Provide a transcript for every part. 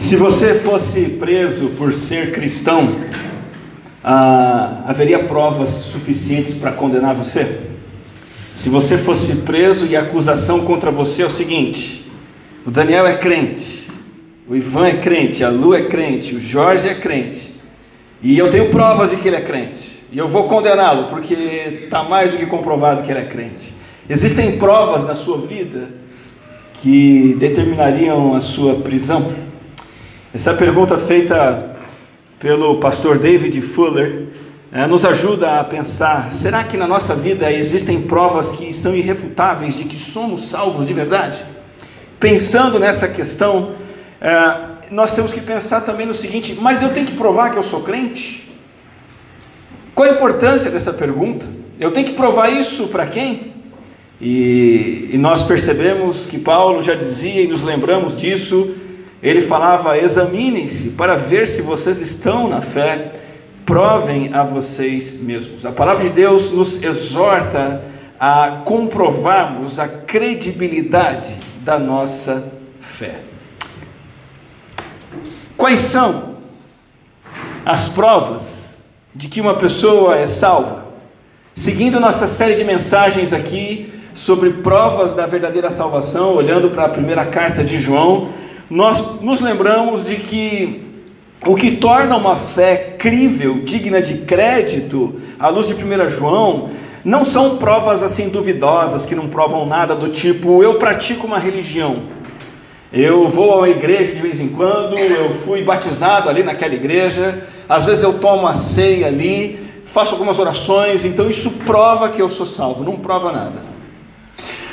Se você fosse preso por ser cristão, ah, haveria provas suficientes para condenar você? Se você fosse preso e a acusação contra você é o seguinte: o Daniel é crente, o Ivan é crente, a Lu é crente, o Jorge é crente, e eu tenho provas de que ele é crente, e eu vou condená-lo porque está mais do que comprovado que ele é crente. Existem provas na sua vida que determinariam a sua prisão? Essa pergunta feita pelo pastor David Fuller é, nos ajuda a pensar: será que na nossa vida existem provas que são irrefutáveis de que somos salvos de verdade? Pensando nessa questão, é, nós temos que pensar também no seguinte: mas eu tenho que provar que eu sou crente? Qual a importância dessa pergunta? Eu tenho que provar isso para quem? E, e nós percebemos que Paulo já dizia e nos lembramos disso ele falava: examinem-se para ver se vocês estão na fé, provem a vocês mesmos. A palavra de Deus nos exorta a comprovarmos a credibilidade da nossa fé. Quais são as provas de que uma pessoa é salva? Seguindo nossa série de mensagens aqui sobre provas da verdadeira salvação, olhando para a primeira carta de João, nós nos lembramos de que o que torna uma fé crível, digna de crédito, à luz de 1 João, não são provas assim duvidosas, que não provam nada do tipo, eu pratico uma religião, eu vou uma igreja de vez em quando, eu fui batizado ali naquela igreja, às vezes eu tomo a ceia ali, faço algumas orações, então isso prova que eu sou salvo, não prova nada.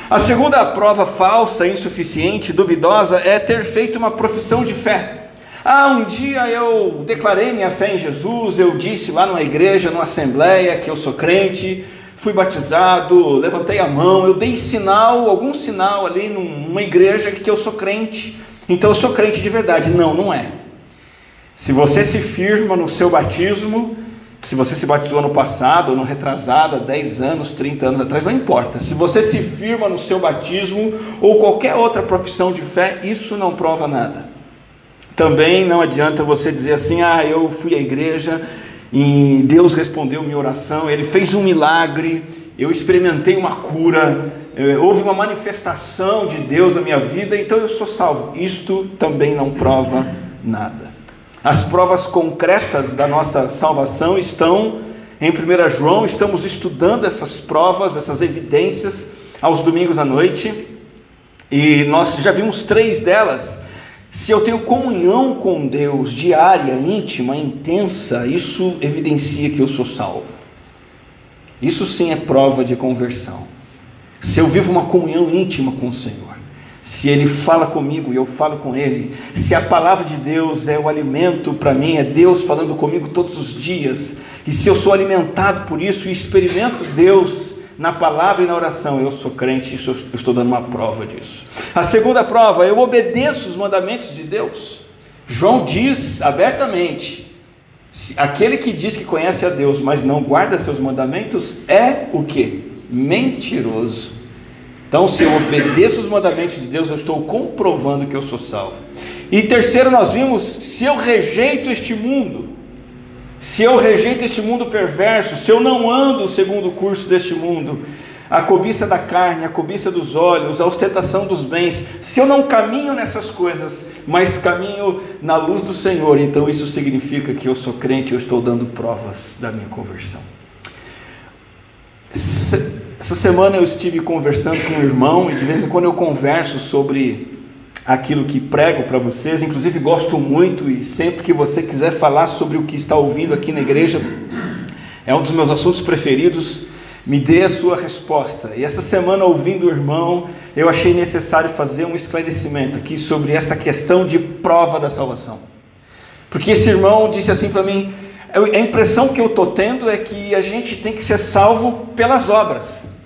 A segunda prova falsa, insuficiente, duvidosa é ter feito uma profissão de fé. Ah, um dia eu declarei minha fé em Jesus, eu disse lá numa igreja, numa assembleia, que eu sou crente, fui batizado, levantei a mão, eu dei sinal, algum sinal ali numa igreja que eu sou crente, então eu sou crente de verdade. Não, não é. Se você se firma no seu batismo, se você se batizou no passado, no retrasado, há 10 anos, 30 anos atrás, não importa. Se você se firma no seu batismo ou qualquer outra profissão de fé, isso não prova nada. Também não adianta você dizer assim: ah, eu fui à igreja e Deus respondeu minha oração, Ele fez um milagre, eu experimentei uma cura, eh, houve uma manifestação de Deus na minha vida, então eu sou salvo. Isto também não prova nada. As provas concretas da nossa salvação estão em 1 João, estamos estudando essas provas, essas evidências aos domingos à noite, e nós já vimos três delas. Se eu tenho comunhão com Deus diária, íntima, intensa, isso evidencia que eu sou salvo. Isso sim é prova de conversão. Se eu vivo uma comunhão íntima com o Senhor se Ele fala comigo e eu falo com Ele, se a palavra de Deus é o alimento para mim, é Deus falando comigo todos os dias, e se eu sou alimentado por isso e experimento Deus na palavra e na oração, eu sou crente, eu estou dando uma prova disso. A segunda prova, eu obedeço os mandamentos de Deus. João diz abertamente: aquele que diz que conhece a Deus, mas não guarda seus mandamentos, é o que? Mentiroso então, se eu obedeço os mandamentos de Deus, eu estou comprovando que eu sou salvo. E terceiro, nós vimos: se eu rejeito este mundo, se eu rejeito este mundo perverso, se eu não ando segundo o curso deste mundo, a cobiça da carne, a cobiça dos olhos, a ostentação dos bens, se eu não caminho nessas coisas, mas caminho na luz do Senhor, então isso significa que eu sou crente, eu estou dando provas da minha conversão. Essa semana eu estive conversando com um irmão e de vez em quando eu converso sobre aquilo que prego para vocês. Inclusive gosto muito e sempre que você quiser falar sobre o que está ouvindo aqui na igreja, é um dos meus assuntos preferidos. Me dê a sua resposta. E essa semana, ouvindo o irmão, eu achei necessário fazer um esclarecimento aqui sobre essa questão de prova da salvação. Porque esse irmão disse assim para mim: a impressão que eu estou tendo é que a gente tem que ser salvo pelas obras.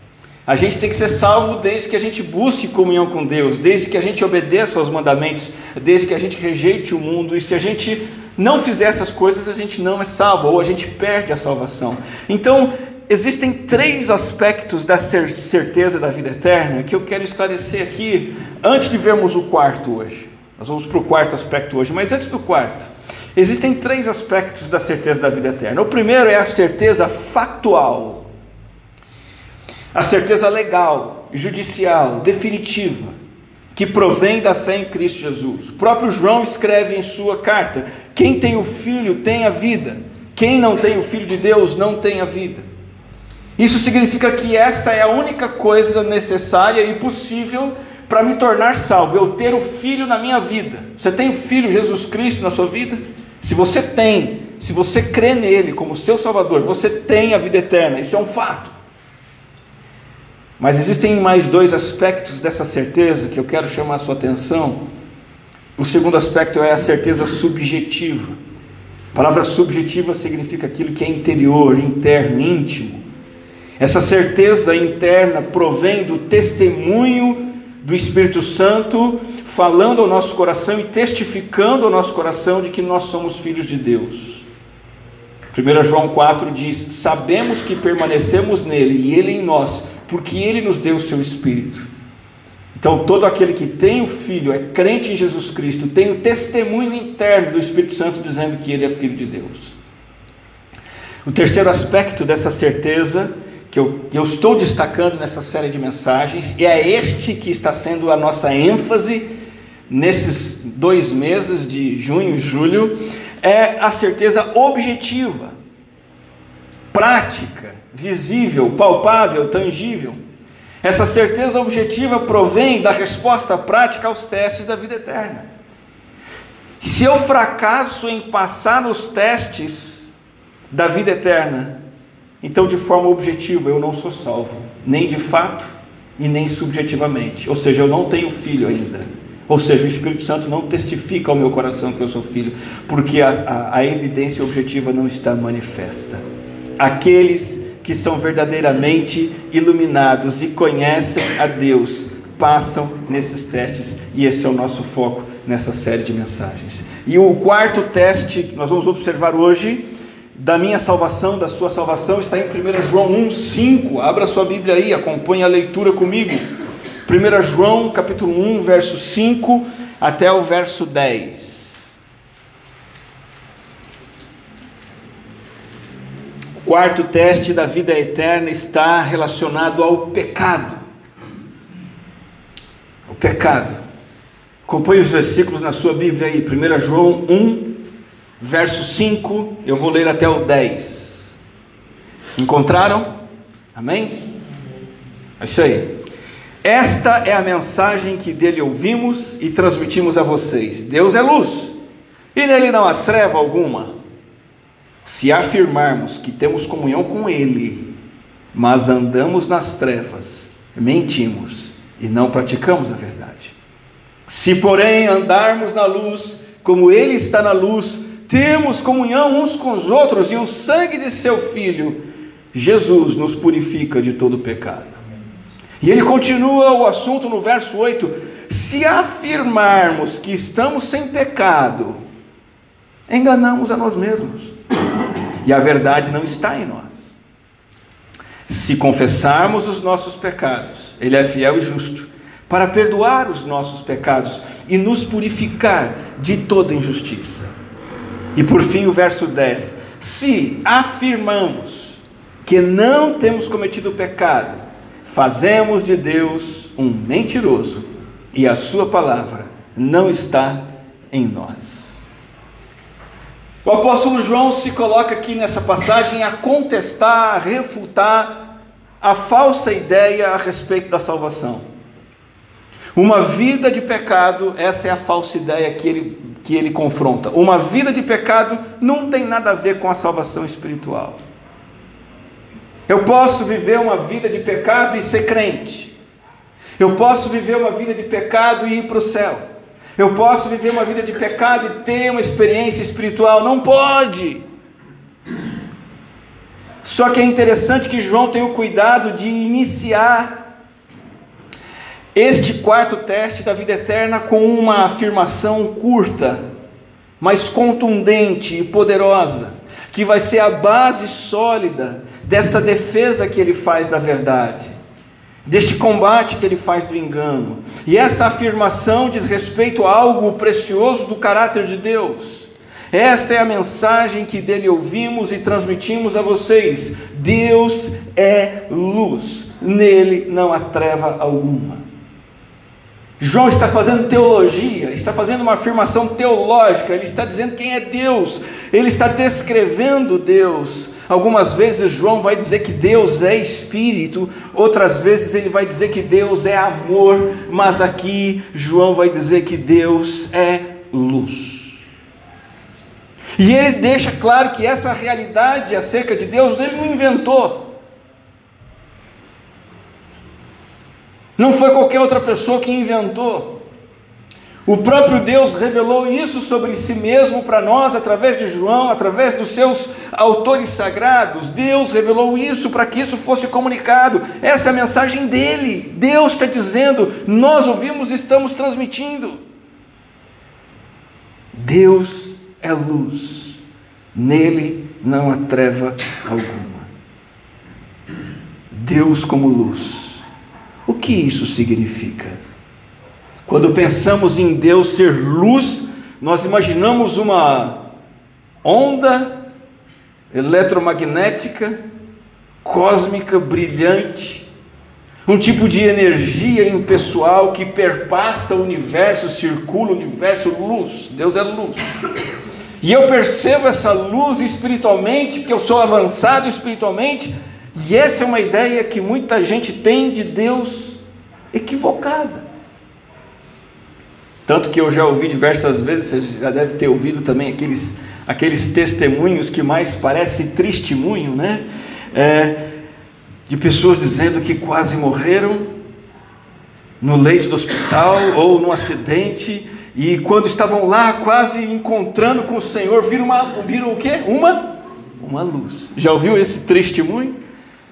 A gente tem que ser salvo desde que a gente busque comunhão com Deus, desde que a gente obedeça aos mandamentos, desde que a gente rejeite o mundo. E se a gente não fizer essas coisas, a gente não é salvo, ou a gente perde a salvação. Então, existem três aspectos da certeza da vida eterna que eu quero esclarecer aqui, antes de vermos o quarto hoje. Nós vamos para o quarto aspecto hoje, mas antes do quarto, existem três aspectos da certeza da vida eterna. O primeiro é a certeza factual, a certeza legal, judicial, definitiva, que provém da fé em Cristo Jesus. O próprio João escreve em sua carta: quem tem o filho tem a vida, quem não tem o filho de Deus não tem a vida. Isso significa que esta é a única coisa necessária e possível para me tornar salvo, eu ter o Filho na minha vida. Você tem o Filho Jesus Cristo na sua vida? Se você tem, se você crê nele como seu Salvador, você tem a vida eterna, isso é um fato. Mas existem mais dois aspectos dessa certeza que eu quero chamar a sua atenção. O segundo aspecto é a certeza subjetiva. A palavra subjetiva significa aquilo que é interior, interno, íntimo. Essa certeza interna provém do testemunho do Espírito Santo falando ao nosso coração e testificando ao nosso coração de que nós somos filhos de Deus. 1 João 4 diz: Sabemos que permanecemos nele e ele em nós, porque ele nos deu o seu Espírito. Então, todo aquele que tem o Filho, é crente em Jesus Cristo, tem o testemunho interno do Espírito Santo dizendo que ele é filho de Deus. O terceiro aspecto dessa certeza que eu, eu estou destacando nessa série de mensagens, e é este que está sendo a nossa ênfase nesses dois meses de junho e julho, é a certeza objetiva, prática, visível, palpável, tangível. Essa certeza objetiva provém da resposta prática aos testes da vida eterna. Se eu fracasso em passar nos testes da vida eterna, então, de forma objetiva, eu não sou salvo, nem de fato e nem subjetivamente. Ou seja, eu não tenho filho ainda. Ou seja, o Espírito Santo não testifica ao meu coração que eu sou filho, porque a, a, a evidência objetiva não está manifesta. Aqueles que são verdadeiramente iluminados e conhecem a Deus passam nesses testes, e esse é o nosso foco nessa série de mensagens. E o quarto teste que nós vamos observar hoje da minha salvação, da sua salvação, está em 1 João 1,5. Abra sua Bíblia aí, acompanhe a leitura comigo. 1 João capítulo 1, verso 5 até o verso 10. O quarto teste da vida eterna está relacionado ao pecado. O pecado. Acompanhe os versículos na sua Bíblia aí, 1 João 1, verso 5, eu vou ler até o 10. Encontraram? Amém? É isso aí. Esta é a mensagem que dele ouvimos e transmitimos a vocês. Deus é luz, e nele não há treva alguma. Se afirmarmos que temos comunhão com ele, mas andamos nas trevas, mentimos e não praticamos a verdade. Se, porém, andarmos na luz, como ele está na luz, temos comunhão uns com os outros e o sangue de seu Filho, Jesus, nos purifica de todo pecado. E ele continua o assunto no verso 8: se afirmarmos que estamos sem pecado, enganamos a nós mesmos, e a verdade não está em nós. Se confessarmos os nossos pecados, Ele é fiel e justo para perdoar os nossos pecados e nos purificar de toda injustiça. E por fim, o verso 10: Se afirmamos que não temos cometido pecado, fazemos de Deus um mentiroso e a Sua palavra não está em nós. O apóstolo João se coloca aqui nessa passagem a contestar, a refutar a falsa ideia a respeito da salvação. Uma vida de pecado, essa é a falsa ideia que ele, que ele confronta. Uma vida de pecado não tem nada a ver com a salvação espiritual. Eu posso viver uma vida de pecado e ser crente. Eu posso viver uma vida de pecado e ir para o céu. Eu posso viver uma vida de pecado e ter uma experiência espiritual. Não pode. Só que é interessante que João tem o cuidado de iniciar este quarto teste da vida eterna com uma afirmação curta, mas contundente e poderosa, que vai ser a base sólida dessa defesa que ele faz da verdade. Deste combate que ele faz do engano. E essa afirmação diz respeito a algo precioso do caráter de Deus. Esta é a mensagem que dele ouvimos e transmitimos a vocês. Deus é luz, nele não há treva alguma. João está fazendo teologia, está fazendo uma afirmação teológica, ele está dizendo quem é Deus, ele está descrevendo Deus. Algumas vezes João vai dizer que Deus é espírito, outras vezes ele vai dizer que Deus é amor, mas aqui João vai dizer que Deus é luz. E ele deixa claro que essa realidade acerca de Deus ele não inventou. Não foi qualquer outra pessoa que inventou. O próprio Deus revelou isso sobre si mesmo para nós através de João, através dos seus autores sagrados. Deus revelou isso para que isso fosse comunicado. Essa é a mensagem dele. Deus está dizendo, nós ouvimos e estamos transmitindo. Deus é luz, nele não há treva alguma. Deus como luz. O que isso significa? Quando pensamos em Deus ser luz, nós imaginamos uma onda eletromagnética, cósmica, brilhante, um tipo de energia impessoal que perpassa o universo, circula o universo, luz. Deus é luz. E eu percebo essa luz espiritualmente, porque eu sou avançado espiritualmente, e essa é uma ideia que muita gente tem de Deus equivocada. Tanto que eu já ouvi diversas vezes, você já deve ter ouvido também aqueles, aqueles testemunhos que mais parece testemunho, né? É, de pessoas dizendo que quase morreram no leito do hospital ou num acidente e quando estavam lá, quase encontrando com o Senhor, viram, uma, viram o quê? Uma, uma luz. Já ouviu esse testemunho?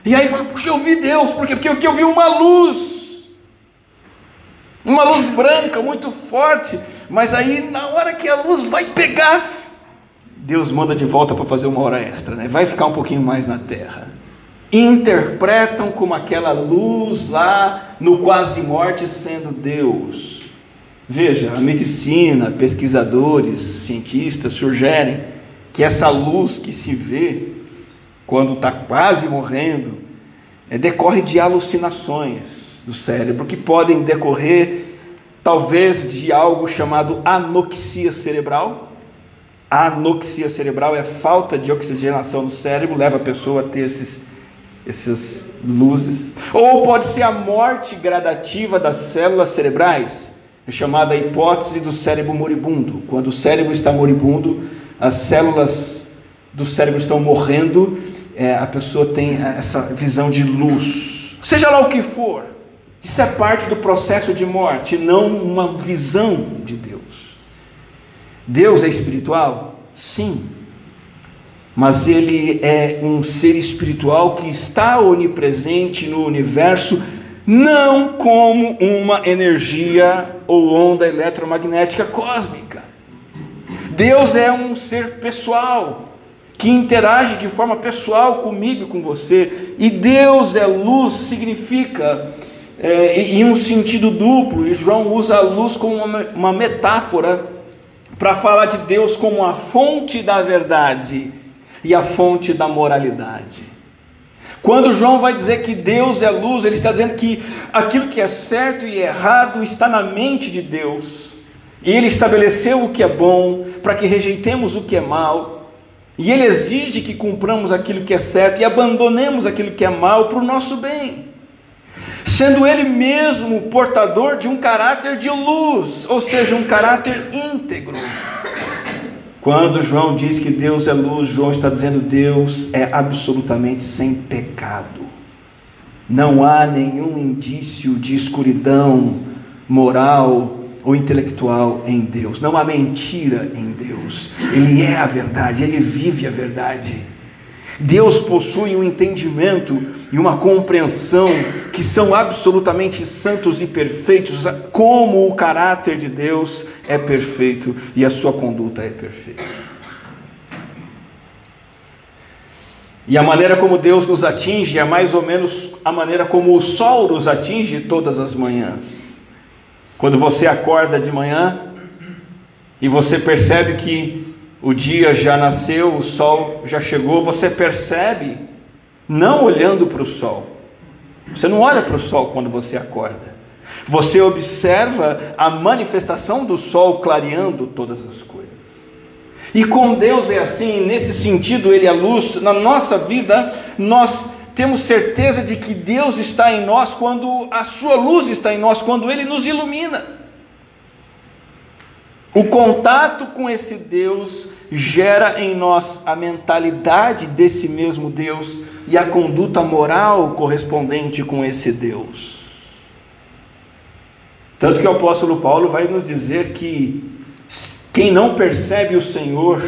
E aí fala, puxa, eu vi Deus, por quê? Porque eu vi uma luz. Uma luz branca, muito forte. Mas aí, na hora que a luz vai pegar, Deus manda de volta para fazer uma hora extra, né? Vai ficar um pouquinho mais na terra. Interpretam como aquela luz lá no quase morte sendo Deus. Veja, a medicina, pesquisadores, cientistas sugerem que essa luz que se vê quando está quase morrendo é, decorre de alucinações do cérebro que podem decorrer talvez de algo chamado anoxia cerebral. A anoxia cerebral é a falta de oxigenação no cérebro, leva a pessoa a ter esses, essas luzes. Ou pode ser a morte gradativa das células cerebrais é chamada hipótese do cérebro moribundo. Quando o cérebro está moribundo, as células do cérebro estão morrendo, é, a pessoa tem essa visão de luz. Seja lá o que for, isso é parte do processo de morte, não uma visão de Deus. Deus é espiritual? Sim. Mas ele é um ser espiritual que está onipresente no universo não como uma energia ou onda eletromagnética cósmica. Deus é um ser pessoal, que interage de forma pessoal comigo e com você, e Deus é luz, significa, é, em um sentido duplo, e João usa a luz como uma, uma metáfora para falar de Deus como a fonte da verdade e a fonte da moralidade. Quando João vai dizer que Deus é luz, ele está dizendo que aquilo que é certo e errado está na mente de Deus. E ele estabeleceu o que é bom para que rejeitemos o que é mal. E ele exige que cumpramos aquilo que é certo e abandonemos aquilo que é mal para o nosso bem. Sendo ele mesmo portador de um caráter de luz, ou seja, um caráter íntegro. Quando João diz que Deus é luz, João está dizendo Deus é absolutamente sem pecado. Não há nenhum indício de escuridão moral ou intelectual em Deus. Não há mentira em Deus. Ele é a verdade, ele vive a verdade. Deus possui um entendimento e uma compreensão que são absolutamente santos e perfeitos, como o caráter de Deus é perfeito e a sua conduta é perfeita. E a maneira como Deus nos atinge é mais ou menos a maneira como o sol nos atinge todas as manhãs. Quando você acorda de manhã e você percebe que o dia já nasceu, o sol já chegou, você percebe, não olhando para o sol. Você não olha para o sol quando você acorda. Você observa a manifestação do sol clareando todas as coisas. E com Deus é assim, nesse sentido, Ele é luz. Na nossa vida, nós temos certeza de que Deus está em nós quando a Sua luz está em nós, quando Ele nos ilumina. O contato com esse Deus gera em nós a mentalidade desse mesmo Deus e a conduta moral correspondente com esse Deus. Tanto que o apóstolo Paulo vai nos dizer que quem não percebe o Senhor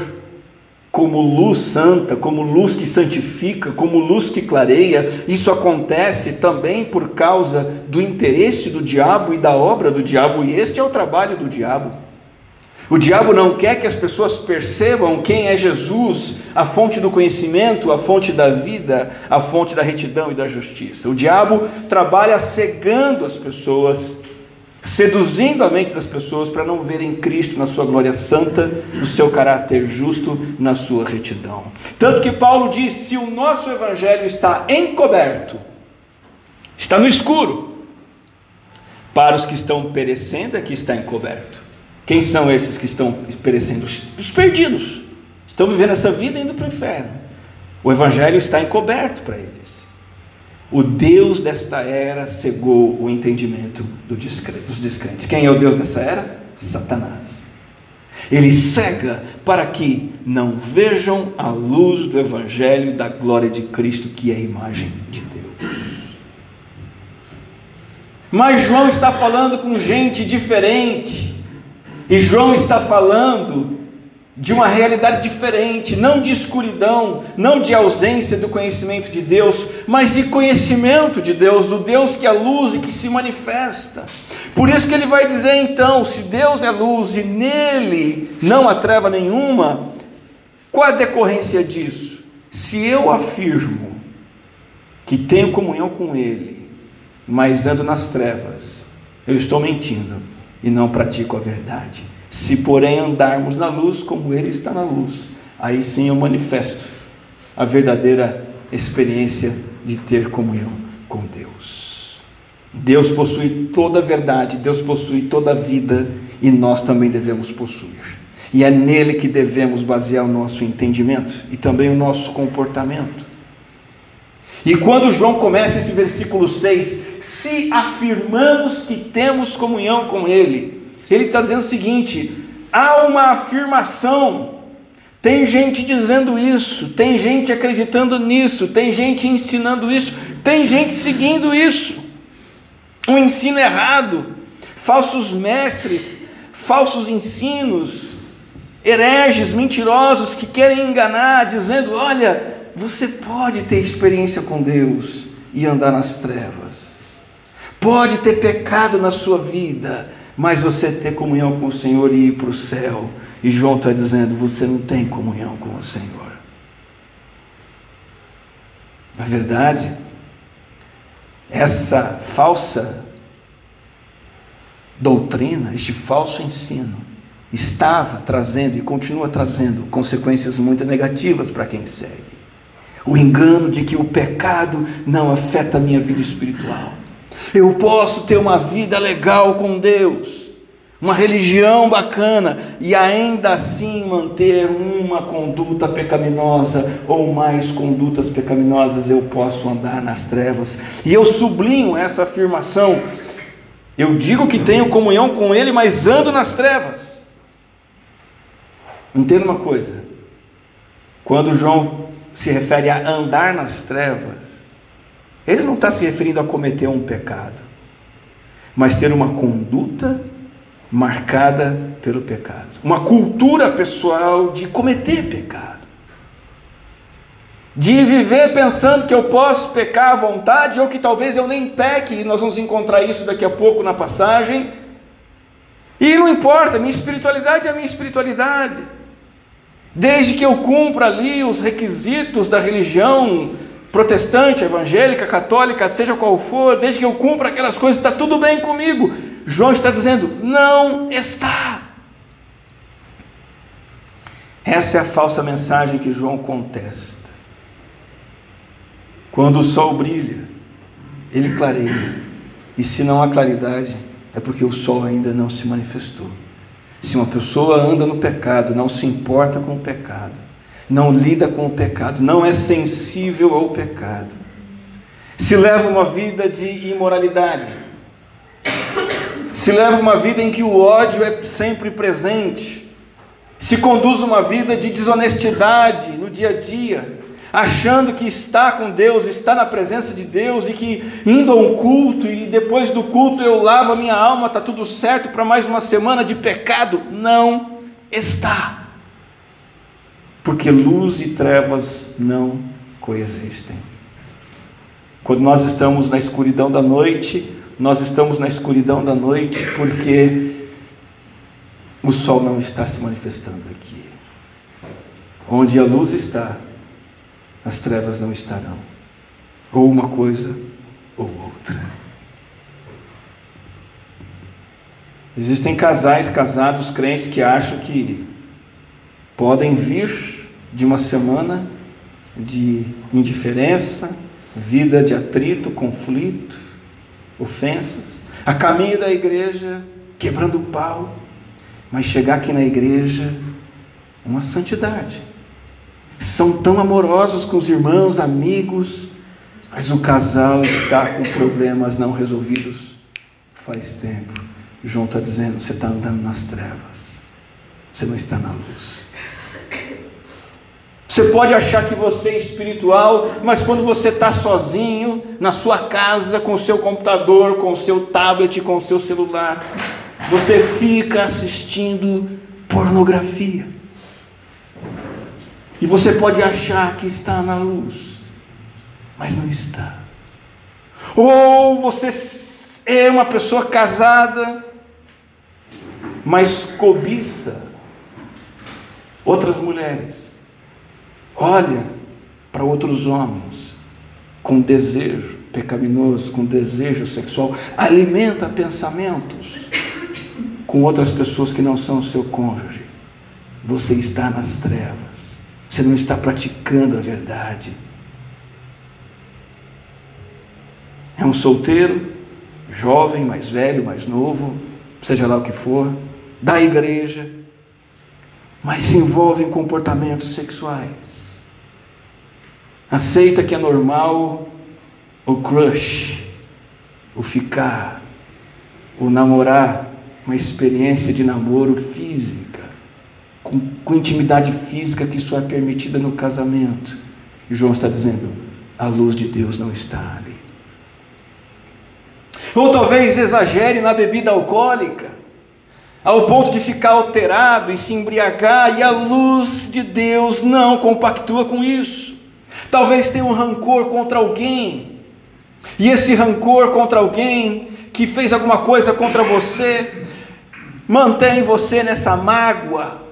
como luz santa, como luz que santifica, como luz que clareia, isso acontece também por causa do interesse do diabo e da obra do diabo, e este é o trabalho do diabo. O diabo não quer que as pessoas percebam quem é Jesus, a fonte do conhecimento, a fonte da vida, a fonte da retidão e da justiça. O diabo trabalha cegando as pessoas seduzindo a mente das pessoas para não verem Cristo na sua glória santa, no seu caráter justo, na sua retidão. Tanto que Paulo diz: se o nosso evangelho está encoberto, está no escuro, para os que estão perecendo é que está encoberto. Quem são esses que estão perecendo? Os perdidos. Estão vivendo essa vida indo para o inferno. O evangelho está encoberto para eles. O Deus desta era cegou o entendimento dos descrentes. Quem é o Deus dessa era? Satanás. Ele cega para que não vejam a luz do Evangelho da glória de Cristo, que é a imagem de Deus. Mas João está falando com gente diferente. E João está falando de uma realidade diferente, não de escuridão, não de ausência do conhecimento de Deus, mas de conhecimento de Deus, do Deus que é luz e que se manifesta. Por isso que ele vai dizer então: se Deus é luz e nele não há treva nenhuma, qual a decorrência disso? Se eu afirmo que tenho comunhão com Ele, mas ando nas trevas, eu estou mentindo e não pratico a verdade. Se, porém, andarmos na luz como Ele está na luz, aí sim eu manifesto a verdadeira experiência de ter comunhão com Deus. Deus possui toda a verdade, Deus possui toda a vida e nós também devemos possuir. E é nele que devemos basear o nosso entendimento e também o nosso comportamento. E quando João começa esse versículo 6, se afirmamos que temos comunhão com Ele, ele está dizendo o seguinte: há uma afirmação. Tem gente dizendo isso, tem gente acreditando nisso, tem gente ensinando isso, tem gente seguindo isso. Um ensino errado, falsos mestres, falsos ensinos, hereges, mentirosos que querem enganar, dizendo: olha, você pode ter experiência com Deus e andar nas trevas, pode ter pecado na sua vida mas você ter comunhão com o Senhor e ir para o céu. E João está dizendo: você não tem comunhão com o Senhor. Na verdade, essa falsa doutrina, este falso ensino, estava trazendo e continua trazendo consequências muito negativas para quem segue. O engano de que o pecado não afeta a minha vida espiritual. Eu posso ter uma vida legal com Deus, uma religião bacana e ainda assim manter uma conduta pecaminosa ou mais condutas pecaminosas, eu posso andar nas trevas. E eu sublinho essa afirmação. Eu digo que tenho comunhão com Ele, mas ando nas trevas. Entenda uma coisa: quando João se refere a andar nas trevas, ele não está se referindo a cometer um pecado, mas ter uma conduta marcada pelo pecado, uma cultura pessoal de cometer pecado, de viver pensando que eu posso pecar à vontade ou que talvez eu nem peque, e nós vamos encontrar isso daqui a pouco na passagem. E não importa, minha espiritualidade é a minha espiritualidade. Desde que eu cumpra ali os requisitos da religião protestante, evangélica, católica, seja qual for, desde que eu cumpra aquelas coisas, está tudo bem comigo. João está dizendo: não está. Essa é a falsa mensagem que João contesta. Quando o sol brilha, ele clareia. E se não há claridade, é porque o sol ainda não se manifestou. Se uma pessoa anda no pecado, não se importa com o pecado, não lida com o pecado, não é sensível ao pecado, se leva uma vida de imoralidade, se leva uma vida em que o ódio é sempre presente, se conduz uma vida de desonestidade no dia a dia, achando que está com Deus, está na presença de Deus e que indo a um culto e depois do culto eu lavo a minha alma, está tudo certo para mais uma semana de pecado. Não está. Porque luz e trevas não coexistem. Quando nós estamos na escuridão da noite, nós estamos na escuridão da noite porque o sol não está se manifestando aqui. Onde a luz está, as trevas não estarão. Ou uma coisa ou outra. Existem casais casados crentes que acham que podem vir de uma semana de indiferença, vida de atrito, conflito, ofensas, a caminho da igreja, quebrando o pau, mas chegar aqui na igreja, uma santidade são tão amorosos com os irmãos, amigos, mas o casal está com problemas não resolvidos faz tempo. João está dizendo: você está andando nas trevas, você não está na luz. Você pode achar que você é espiritual, mas quando você está sozinho, na sua casa, com o seu computador, com o seu tablet, com o seu celular, você fica assistindo pornografia. E você pode achar que está na luz, mas não está. Ou você é uma pessoa casada, mas cobiça outras mulheres, olha para outros homens com desejo pecaminoso, com desejo sexual, alimenta pensamentos com outras pessoas que não são o seu cônjuge. Você está nas trevas. Você não está praticando a verdade. É um solteiro, jovem, mais velho, mais novo, seja lá o que for, da igreja, mas se envolve em comportamentos sexuais. Aceita que é normal o crush, o ficar, o namorar, uma experiência de namoro física com, com intimidade física que só é permitida no casamento. João está dizendo: a luz de Deus não está ali. Ou talvez exagere na bebida alcoólica, ao ponto de ficar alterado e se embriagar, e a luz de Deus não compactua com isso. Talvez tenha um rancor contra alguém, e esse rancor contra alguém que fez alguma coisa contra você, mantém você nessa mágoa,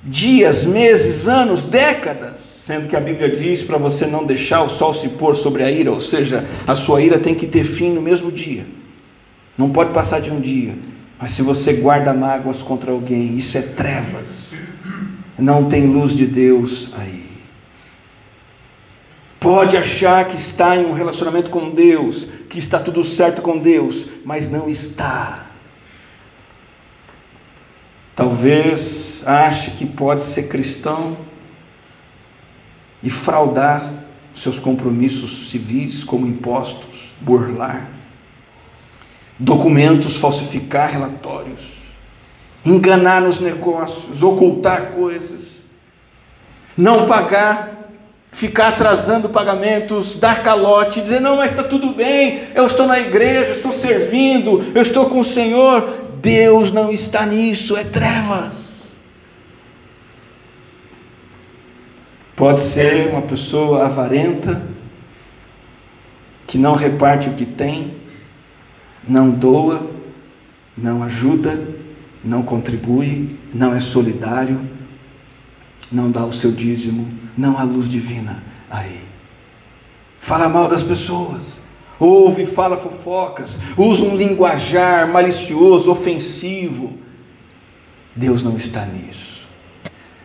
dias, meses, anos, décadas, sendo que a Bíblia diz para você não deixar o sol se pôr sobre a ira, ou seja, a sua ira tem que ter fim no mesmo dia, não pode passar de um dia. Mas se você guarda mágoas contra alguém, isso é trevas, não tem luz de Deus aí. Pode achar que está em um relacionamento com Deus, que está tudo certo com Deus, mas não está. Talvez ache que pode ser cristão e fraudar seus compromissos civis, como impostos, burlar, documentos, falsificar relatórios, enganar nos negócios, ocultar coisas, não pagar, ficar atrasando pagamentos, dar calote, dizer: não, mas está tudo bem, eu estou na igreja, estou servindo, eu estou com o Senhor. Deus não está nisso, é trevas. Pode ser uma pessoa avarenta, que não reparte o que tem, não doa, não ajuda, não contribui, não é solidário, não dá o seu dízimo, não há luz divina aí. Fala mal das pessoas, ouve, fala fofocas, usa um linguajar malicioso, ofensivo. Deus não está nisso.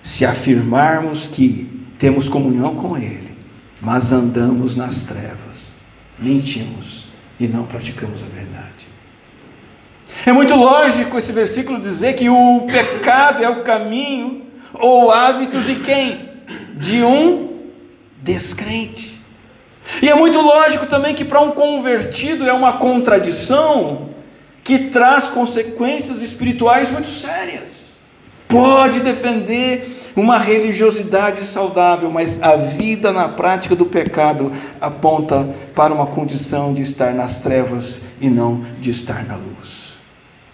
Se afirmarmos que temos comunhão com Ele, mas andamos nas trevas, mentimos e não praticamos a verdade. É muito lógico esse versículo dizer que o pecado é o caminho ou hábito de quem? De um descrente. E é muito lógico também que para um convertido é uma contradição que traz consequências espirituais muito sérias. Pode defender uma religiosidade saudável, mas a vida na prática do pecado aponta para uma condição de estar nas trevas e não de estar na luz.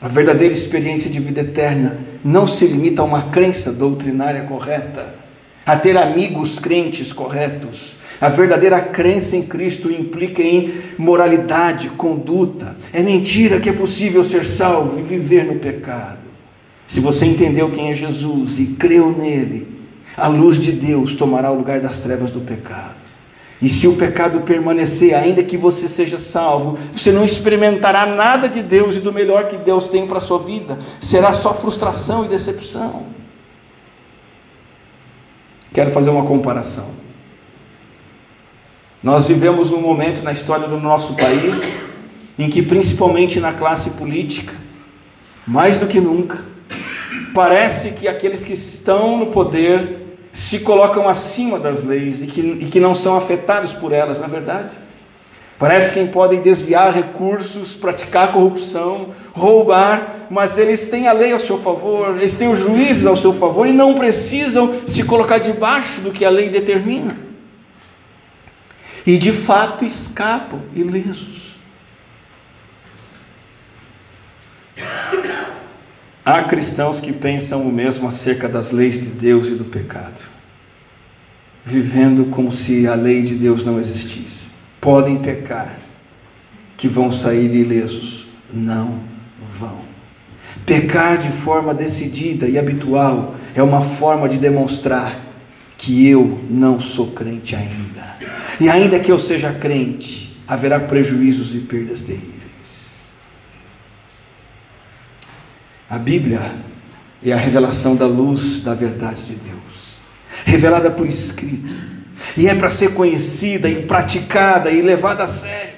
A verdadeira experiência de vida eterna não se limita a uma crença doutrinária correta, a ter amigos crentes corretos. A verdadeira crença em Cristo implica em moralidade, conduta. É mentira que é possível ser salvo e viver no pecado. Se você entendeu quem é Jesus e creu nele, a luz de Deus tomará o lugar das trevas do pecado. E se o pecado permanecer, ainda que você seja salvo, você não experimentará nada de Deus e do melhor que Deus tem para a sua vida. Será só frustração e decepção. Quero fazer uma comparação. Nós vivemos um momento na história do nosso país em que, principalmente na classe política, mais do que nunca, parece que aqueles que estão no poder se colocam acima das leis e que, e que não são afetados por elas, na é verdade. Parece que podem desviar recursos, praticar corrupção, roubar, mas eles têm a lei ao seu favor, eles têm os juízes ao seu favor e não precisam se colocar debaixo do que a lei determina. E de fato escapam ilesos. Há cristãos que pensam o mesmo acerca das leis de Deus e do pecado, vivendo como se a lei de Deus não existisse. Podem pecar, que vão sair ilesos. Não vão. Pecar de forma decidida e habitual é uma forma de demonstrar que eu não sou crente ainda. E ainda que eu seja crente, haverá prejuízos e perdas terríveis. A Bíblia é a revelação da luz da verdade de Deus, revelada por escrito, e é para ser conhecida e praticada e levada a sério.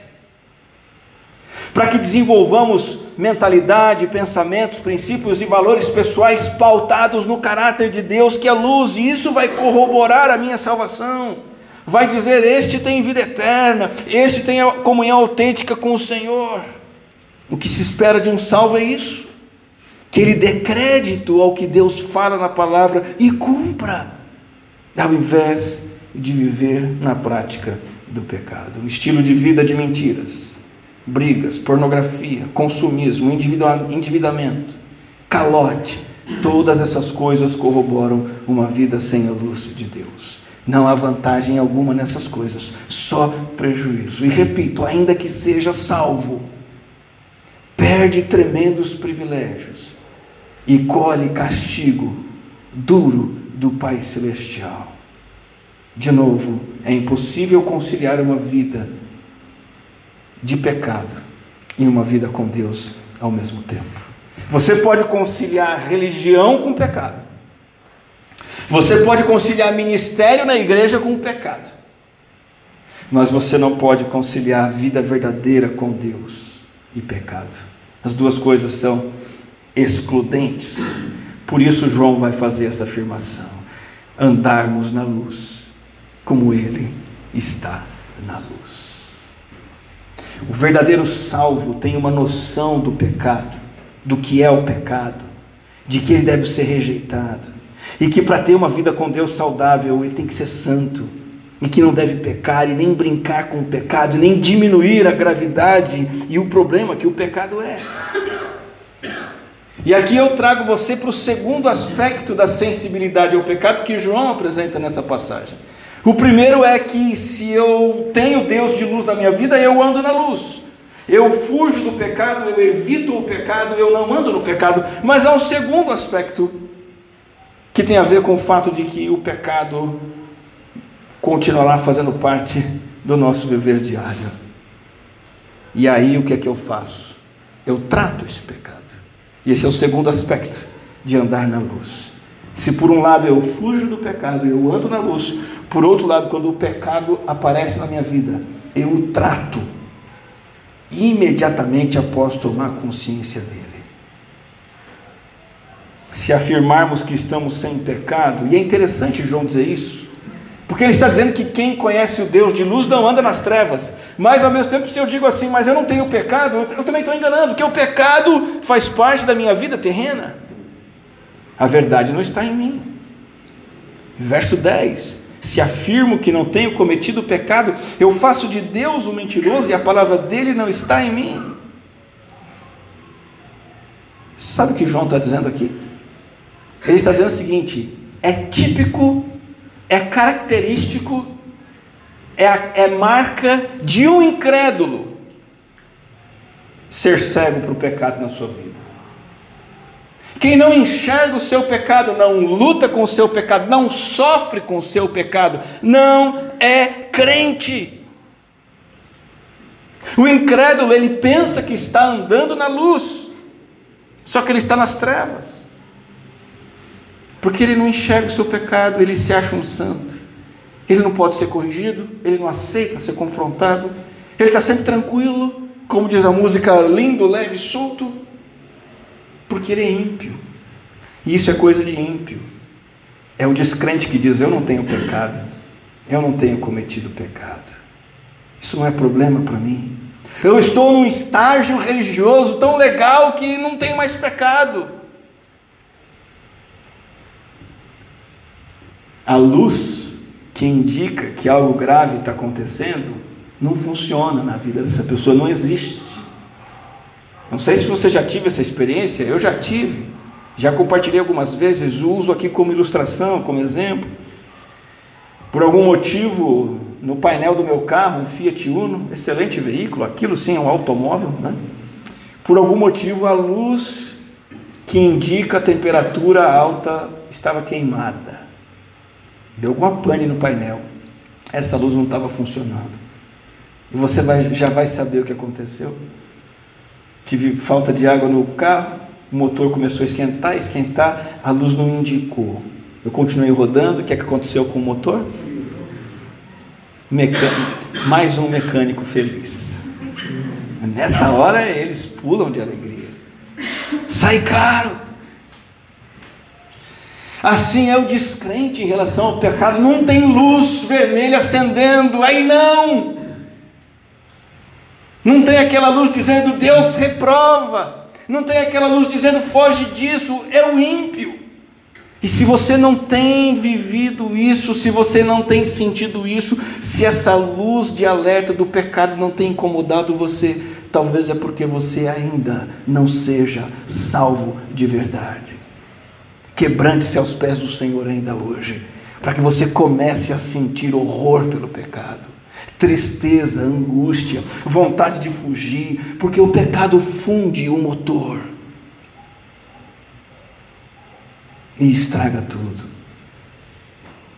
Para que desenvolvamos mentalidade, pensamentos, princípios e valores pessoais pautados no caráter de Deus, que é luz, e isso vai corroborar a minha salvação. Vai dizer: Este tem vida eterna, este tem a comunhão autêntica com o Senhor. O que se espera de um salvo é isso que ele dê crédito ao que Deus fala na palavra e cumpra, ao invés de viver na prática do pecado. Um estilo de vida de mentiras, brigas, pornografia, consumismo, endividamento, calote, todas essas coisas corroboram uma vida sem a luz de Deus. Não há vantagem alguma nessas coisas, só prejuízo. E repito, ainda que seja salvo, perde tremendos privilégios e colhe castigo duro do Pai Celestial. De novo, é impossível conciliar uma vida de pecado e uma vida com Deus ao mesmo tempo. Você pode conciliar religião com pecado. Você pode conciliar ministério na igreja com pecado. Mas você não pode conciliar vida verdadeira com Deus e pecado. As duas coisas são excludentes. Por isso, João vai fazer essa afirmação: andarmos na luz, como Ele está na luz. O verdadeiro salvo tem uma noção do pecado, do que é o pecado, de que ele deve ser rejeitado, e que para ter uma vida com Deus saudável, ele tem que ser santo, e que não deve pecar, e nem brincar com o pecado, nem diminuir a gravidade e o problema que o pecado é. E aqui eu trago você para o segundo aspecto da sensibilidade ao pecado que João apresenta nessa passagem. O primeiro é que se eu tenho Deus de luz na minha vida, eu ando na luz. Eu fujo do pecado, eu evito o pecado, eu não ando no pecado. Mas há um segundo aspecto que tem a ver com o fato de que o pecado continuará fazendo parte do nosso viver diário. E aí o que é que eu faço? Eu trato esse pecado. E esse é o segundo aspecto de andar na luz. Se por um lado eu fujo do pecado eu ando na luz, por outro lado, quando o pecado aparece na minha vida, eu o trato imediatamente após tomar consciência dele. Se afirmarmos que estamos sem pecado, e é interessante João dizer isso, porque ele está dizendo que quem conhece o Deus de luz não anda nas trevas. Mas ao mesmo tempo, se eu digo assim, mas eu não tenho pecado, eu também estou enganando, porque o pecado faz parte da minha vida terrena. A verdade não está em mim. Verso 10: Se afirmo que não tenho cometido pecado, eu faço de Deus um mentiroso e a palavra dele não está em mim. Sabe o que João está dizendo aqui? Ele está dizendo o seguinte: é típico é característico, é, é marca de um incrédulo ser cego para o pecado na sua vida. Quem não enxerga o seu pecado, não luta com o seu pecado, não sofre com o seu pecado, não é crente. O incrédulo, ele pensa que está andando na luz, só que ele está nas trevas. Porque ele não enxerga o seu pecado, ele se acha um santo. Ele não pode ser corrigido, ele não aceita ser confrontado. Ele está sempre tranquilo, como diz a música, lindo, leve, solto, porque ele é ímpio. E isso é coisa de ímpio. É o descrente que diz: Eu não tenho pecado, eu não tenho cometido pecado. Isso não é problema para mim. Eu estou num estágio religioso tão legal que não tenho mais pecado. a luz que indica que algo grave está acontecendo não funciona na vida dessa pessoa, não existe. Não sei se você já tive essa experiência, eu já tive, já compartilhei algumas vezes, uso aqui como ilustração, como exemplo. Por algum motivo, no painel do meu carro, um Fiat Uno, excelente veículo, aquilo sim é um automóvel, né? Por algum motivo, a luz que indica a temperatura alta estava queimada. Deu alguma pane no painel. Essa luz não estava funcionando. E você vai, já vai saber o que aconteceu. Tive falta de água no carro, o motor começou a esquentar, esquentar, a luz não indicou. Eu continuei rodando, o que, é que aconteceu com o motor? Mecânico, mais um mecânico feliz. Nessa hora eles pulam de alegria. Sai caro! Assim é o descrente em relação ao pecado, não tem luz vermelha acendendo, aí não. Não tem aquela luz dizendo Deus reprova, não tem aquela luz dizendo foge disso, é o ímpio. E se você não tem vivido isso, se você não tem sentido isso, se essa luz de alerta do pecado não tem incomodado você, talvez é porque você ainda não seja salvo de verdade. Quebrante-se aos pés do Senhor ainda hoje, para que você comece a sentir horror pelo pecado, tristeza, angústia, vontade de fugir, porque o pecado funde o motor e estraga tudo.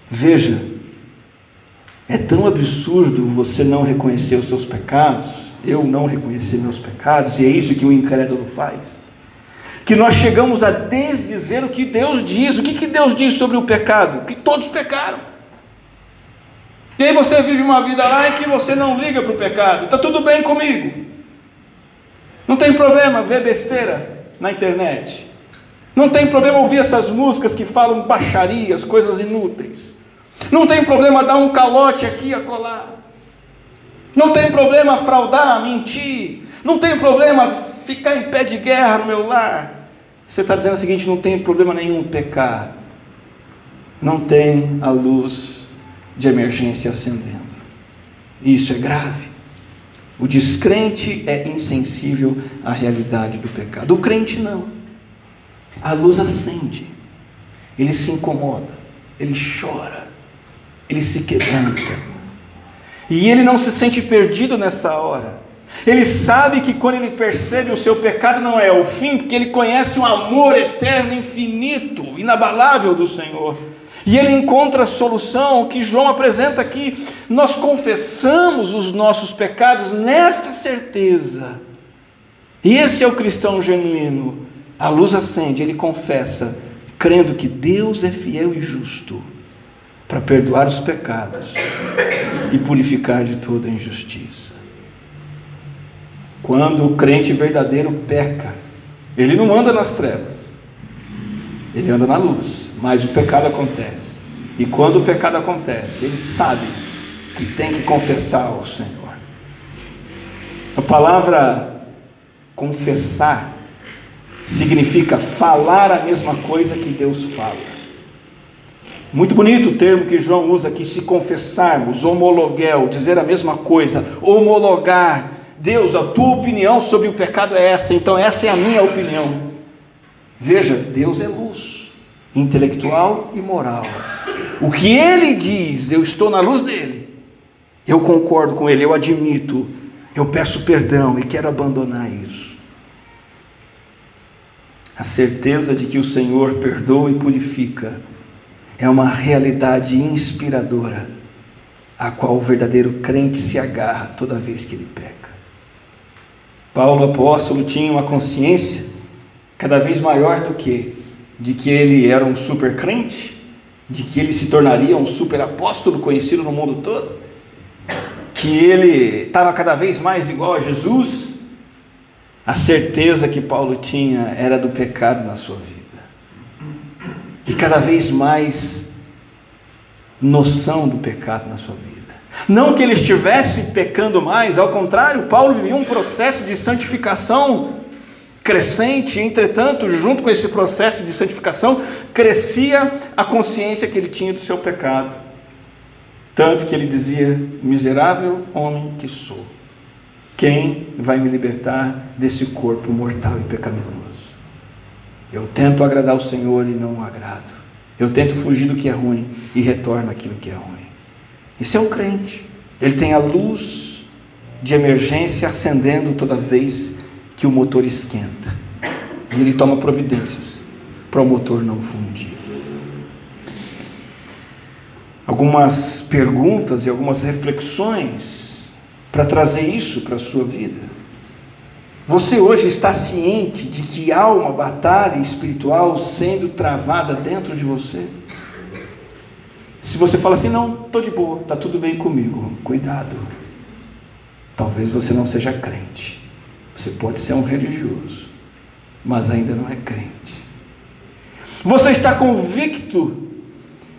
Veja, é tão absurdo você não reconhecer os seus pecados, eu não reconhecer meus pecados, e é isso que o incrédulo faz que nós chegamos a desdizer o que Deus diz. O que, que Deus diz sobre o pecado? Que todos pecaram. E aí você vive uma vida lá em que você não liga para o pecado. Está tudo bem comigo. Não tem problema ver besteira na internet. Não tem problema ouvir essas músicas que falam baixarias, coisas inúteis. Não tem problema dar um calote aqui a colar. Não tem problema fraudar, mentir. Não tem problema ficar em pé de guerra no meu lar. Você está dizendo o seguinte: não tem problema nenhum pecar, não tem a luz de emergência acendendo. Isso é grave. O descrente é insensível à realidade do pecado. O crente não. A luz acende, ele se incomoda, ele chora, ele se quebranta. E ele não se sente perdido nessa hora. Ele sabe que quando ele percebe o seu pecado não é o fim, porque ele conhece o amor eterno, infinito, inabalável do Senhor. E ele encontra a solução que João apresenta aqui. Nós confessamos os nossos pecados nesta certeza. E esse é o cristão genuíno. A luz acende, ele confessa, crendo que Deus é fiel e justo para perdoar os pecados e purificar de toda injustiça. Quando o crente verdadeiro peca, ele não anda nas trevas, ele anda na luz, mas o pecado acontece. E quando o pecado acontece, ele sabe que tem que confessar ao Senhor. A palavra confessar significa falar a mesma coisa que Deus fala. Muito bonito o termo que João usa aqui, se confessarmos, homologuel, dizer a mesma coisa, homologar. Deus, a tua opinião sobre o pecado é essa, então essa é a minha opinião. Veja, Deus é luz, intelectual e moral. O que ele diz, eu estou na luz dele. Eu concordo com ele, eu admito, eu peço perdão e quero abandonar isso. A certeza de que o Senhor perdoa e purifica é uma realidade inspiradora, a qual o verdadeiro crente se agarra toda vez que ele peca. Paulo apóstolo tinha uma consciência cada vez maior do que de que ele era um super crente, de que ele se tornaria um super apóstolo conhecido no mundo todo, que ele estava cada vez mais igual a Jesus. A certeza que Paulo tinha era do pecado na sua vida e cada vez mais noção do pecado na sua vida. Não que ele estivesse pecando mais, ao contrário, Paulo vivia um processo de santificação crescente, entretanto, junto com esse processo de santificação, crescia a consciência que ele tinha do seu pecado. Tanto que ele dizia: Miserável homem que sou, quem vai me libertar desse corpo mortal e pecaminoso? Eu tento agradar o Senhor e não o agrado. Eu tento fugir do que é ruim e retorno aquilo que é ruim. Isso é um crente. Ele tem a luz de emergência acendendo toda vez que o motor esquenta. E ele toma providências para o motor não fundir. Algumas perguntas e algumas reflexões para trazer isso para a sua vida. Você hoje está ciente de que há uma batalha espiritual sendo travada dentro de você? Se você fala assim, não, estou de boa, está tudo bem comigo, cuidado. Talvez você não seja crente. Você pode ser um religioso, mas ainda não é crente. Você está convicto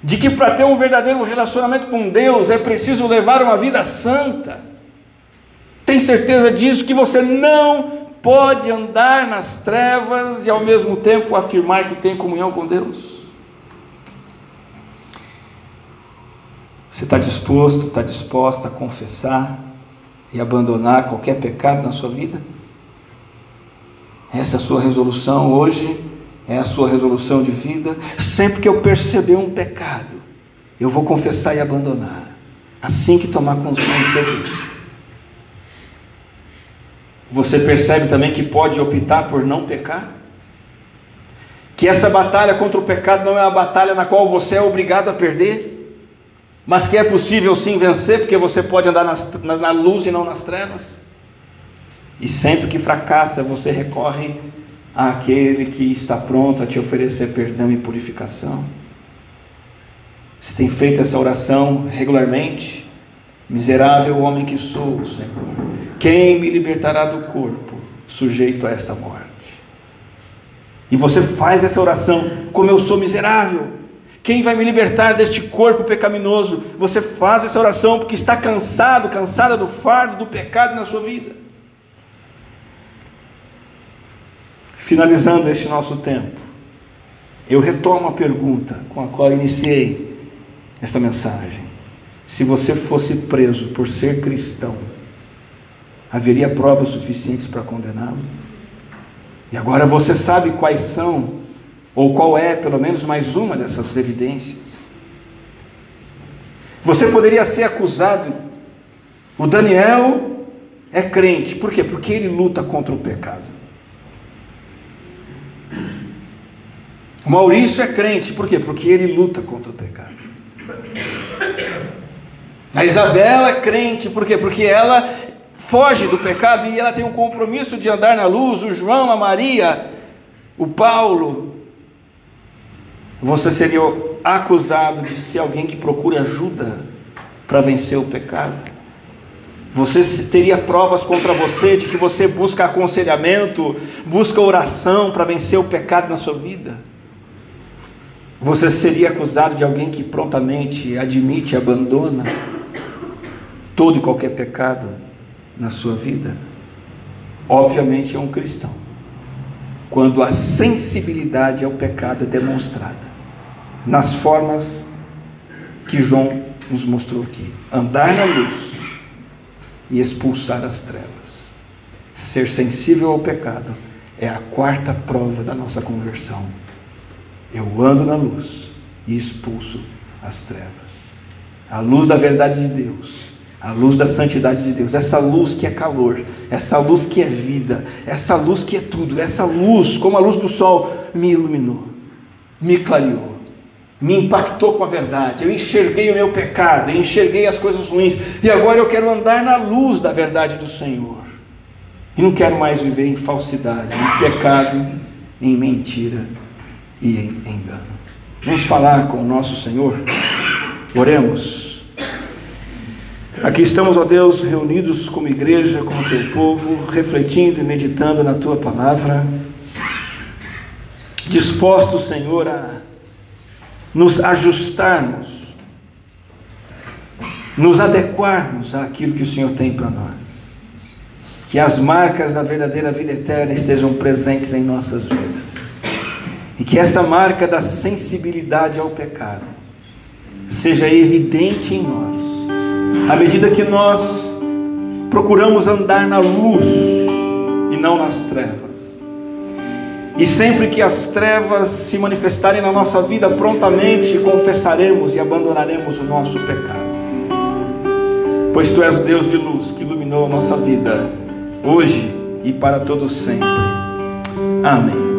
de que para ter um verdadeiro relacionamento com Deus é preciso levar uma vida santa. Tem certeza disso que você não pode andar nas trevas e ao mesmo tempo afirmar que tem comunhão com Deus? Você está disposto, está disposta a confessar e abandonar qualquer pecado na sua vida? Essa é a sua resolução hoje, é a sua resolução de vida. Sempre que eu perceber um pecado, eu vou confessar e abandonar. Assim que tomar consciência dele. Você percebe também que pode optar por não pecar? Que essa batalha contra o pecado não é uma batalha na qual você é obrigado a perder, mas que é possível sim vencer, porque você pode andar nas, na, na luz e não nas trevas. E sempre que fracassa, você recorre àquele que está pronto a te oferecer perdão e purificação. Você tem feito essa oração regularmente? Miserável homem que sou, Senhor, quem me libertará do corpo sujeito a esta morte? E você faz essa oração, como eu sou miserável. Quem vai me libertar deste corpo pecaminoso? Você faz essa oração porque está cansado, cansada do fardo do pecado na sua vida. Finalizando este nosso tempo, eu retomo a pergunta com a qual iniciei esta mensagem se você fosse preso por ser cristão, haveria provas suficientes para condená-lo? E agora você sabe quais são, ou qual é, pelo menos, mais uma dessas evidências. Você poderia ser acusado. O Daniel é crente, por quê? Porque ele luta contra o pecado. O Maurício é crente, por quê? Porque ele luta contra o pecado. A Isabel é crente, por quê? Porque ela foge do pecado e ela tem um compromisso de andar na luz. O João, a Maria, o Paulo. Você seria acusado de ser alguém que procura ajuda para vencer o pecado. Você teria provas contra você de que você busca aconselhamento, busca oração para vencer o pecado na sua vida. Você seria acusado de alguém que prontamente admite abandona todo e qualquer pecado na sua vida. Obviamente é um cristão. Quando a sensibilidade ao pecado é demonstrada nas formas que João nos mostrou aqui: andar na luz e expulsar as trevas. Ser sensível ao pecado é a quarta prova da nossa conversão. Eu ando na luz e expulso as trevas. A luz da verdade de Deus, a luz da santidade de Deus, essa luz que é calor, essa luz que é vida, essa luz que é tudo, essa luz, como a luz do sol, me iluminou, me clareou me impactou com a verdade. Eu enxerguei o meu pecado, eu enxerguei as coisas ruins, e agora eu quero andar na luz da verdade do Senhor. E não quero mais viver em falsidade, em pecado, em mentira e em engano. Vamos falar com o nosso Senhor? Oremos. Aqui estamos, ó Deus, reunidos como igreja, como teu povo, refletindo e meditando na tua palavra, dispostos, Senhor, a nos ajustarmos, nos adequarmos àquilo que o Senhor tem para nós. Que as marcas da verdadeira vida eterna estejam presentes em nossas vidas. E que essa marca da sensibilidade ao pecado seja evidente em nós, à medida que nós procuramos andar na luz e não nas trevas e sempre que as trevas se manifestarem na nossa vida, prontamente confessaremos e abandonaremos o nosso pecado. Pois tu és o Deus de luz que iluminou a nossa vida, hoje e para todos sempre. Amém.